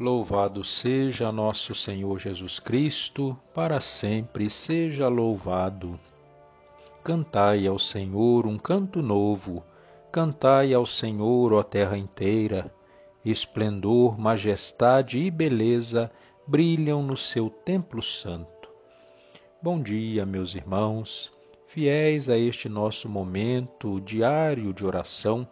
Louvado seja nosso Senhor Jesus Cristo, para sempre seja louvado. Cantai ao Senhor um canto novo, cantai ao Senhor, ó terra inteira. Esplendor, majestade e beleza brilham no seu templo santo. Bom dia, meus irmãos, fiéis a este nosso momento diário de oração,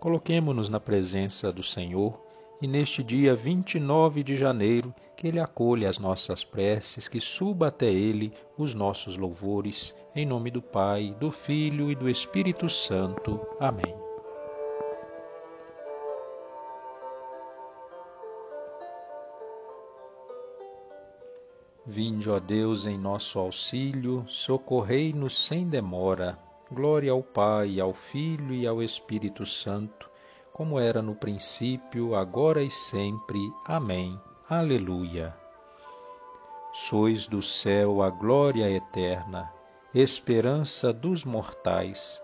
coloquemo-nos na presença do Senhor e neste dia 29 de janeiro, que Ele acolha as nossas preces, que suba até Ele os nossos louvores, em nome do Pai, do Filho e do Espírito Santo. Amém. Vinde, ó Deus, em nosso auxílio, socorrei-nos sem demora. Glória ao Pai, ao Filho e ao Espírito Santo como era no princípio, agora e sempre. Amém. Aleluia. Sois do céu a glória eterna, esperança dos mortais.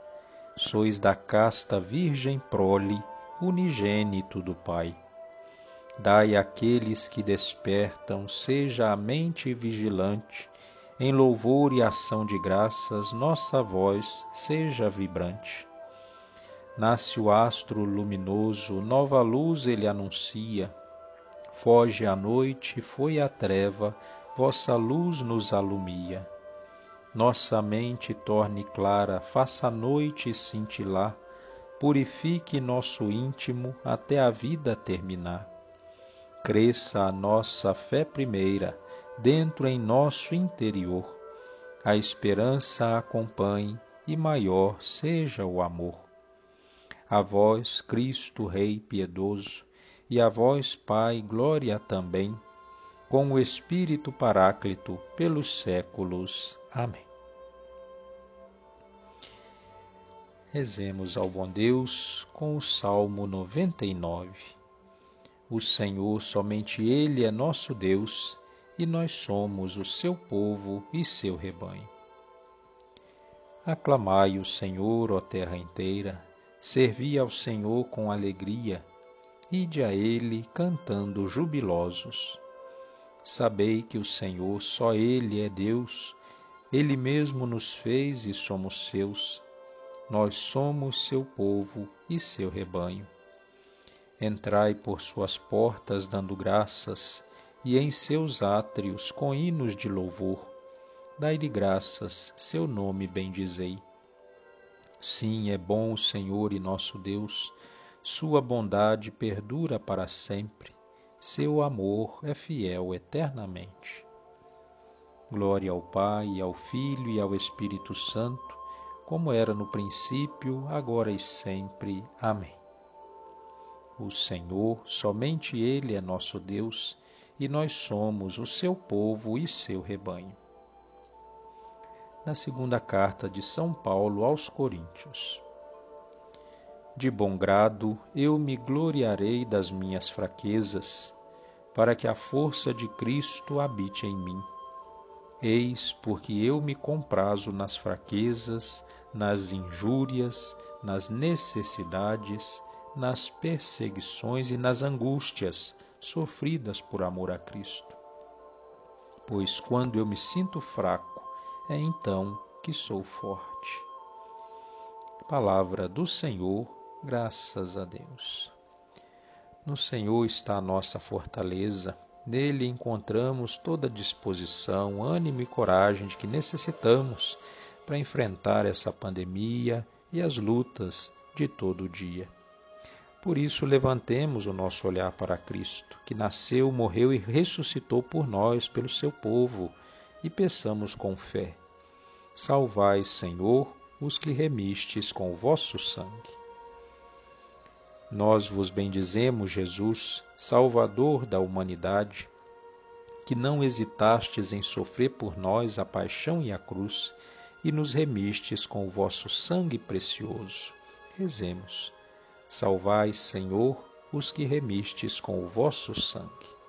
Sois da casta Virgem prole, unigênito do Pai. Dai àqueles que despertam, seja a mente vigilante, em louvor e ação de graças, nossa voz seja vibrante Nasce o astro luminoso, nova luz ele anuncia. Foge a noite, foi a treva, vossa luz nos alumia. Nossa mente torne clara, faça a noite cintilar, purifique nosso íntimo até a vida terminar. Cresça a nossa fé primeira, dentro em nosso interior. A esperança acompanhe e maior seja o amor a vós, Cristo Rei piedoso, e a vós, Pai, glória também, com o Espírito Paráclito, pelos séculos. Amém. Rezemos ao bom Deus com o Salmo 99. O Senhor, somente Ele é nosso Deus, e nós somos o seu povo e seu rebanho. Aclamai o Senhor, ó terra inteira, servi ao Senhor com alegria, ide a Ele cantando jubilosos. Sabei que o Senhor, só Ele é Deus, Ele mesmo nos fez e somos seus, nós somos seu povo e seu rebanho. Entrai por suas portas dando graças, e em seus átrios com hinos de louvor. Dai-lhe graças, seu nome bendizei Sim, é bom o Senhor e nosso Deus, sua bondade perdura para sempre, seu amor é fiel eternamente. Glória ao Pai, ao Filho e ao Espírito Santo, como era no princípio, agora e sempre. Amém. O Senhor, somente Ele é nosso Deus, e nós somos o seu povo e seu rebanho na segunda carta de São Paulo aos Coríntios. De bom grado eu me gloriarei das minhas fraquezas, para que a força de Cristo habite em mim. Eis porque eu me comprazo nas fraquezas, nas injúrias, nas necessidades, nas perseguições e nas angústias sofridas por amor a Cristo. Pois quando eu me sinto fraco, é então que sou forte. Palavra do Senhor, graças a Deus. No Senhor está a nossa fortaleza, nele encontramos toda a disposição, ânimo e coragem de que necessitamos para enfrentar essa pandemia e as lutas de todo o dia. Por isso, levantemos o nosso olhar para Cristo, que nasceu, morreu e ressuscitou por nós, pelo seu povo, e peçamos com fé Salvai, Senhor, os que remistes com o vosso sangue. Nós vos bendizemos, Jesus, Salvador da humanidade, que não hesitastes em sofrer por nós a paixão e a cruz, e nos remistes com o vosso sangue precioso. Rezemos. Salvai, Senhor, os que remistes com o vosso sangue.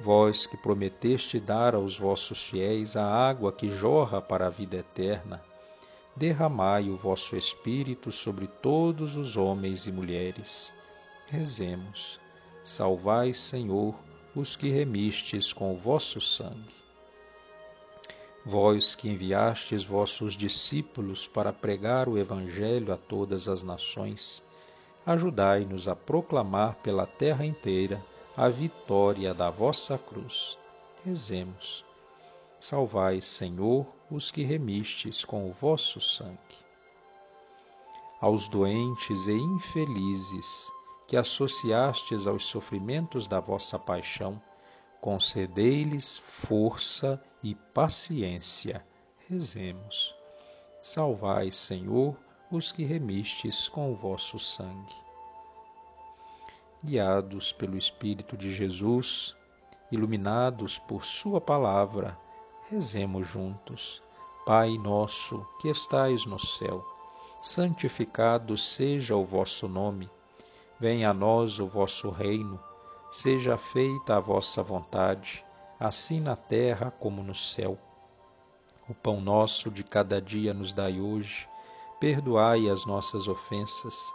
Vós que prometeste dar aos vossos fiéis a água que jorra para a vida eterna, derramai o vosso Espírito sobre todos os homens e mulheres. Rezemos. Salvai, Senhor, os que remistes com o vosso sangue. Vós que enviastes vossos discípulos para pregar o Evangelho a todas as nações, ajudai-nos a proclamar pela terra inteira a vitória da vossa cruz. Rezemos. Salvai, Senhor, os que remistes com o vosso sangue. Aos doentes e infelizes que associastes aos sofrimentos da vossa paixão, concedei-lhes força e paciência. Rezemos. Salvai, Senhor, os que remistes com o vosso sangue. Guiados pelo Espírito de Jesus, iluminados por Sua palavra, rezemos juntos. Pai nosso que estais no céu, santificado seja o vosso nome. Venha a nós o vosso reino. Seja feita a vossa vontade, assim na terra como no céu. O pão nosso de cada dia nos dai hoje Perdoai as nossas ofensas,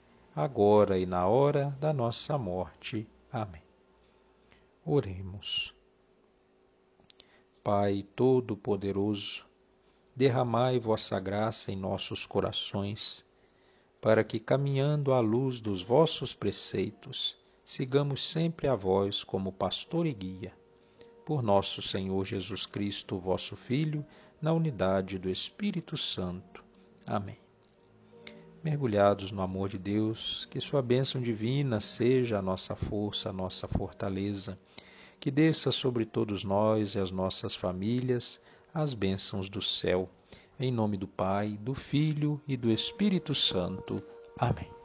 agora e na hora da nossa morte. Amém. Oremos. Pai Todo-Poderoso, derramai vossa graça em nossos corações, para que, caminhando à luz dos vossos preceitos, sigamos sempre a vós como pastor e guia. Por nosso Senhor Jesus Cristo, vosso Filho, na unidade do Espírito Santo. Amém mergulhados no amor de Deus, que Sua bênção divina seja a nossa força, a nossa fortaleza, que desça sobre todos nós e as nossas famílias as bênçãos do céu. Em nome do Pai, do Filho e do Espírito Santo. Amém.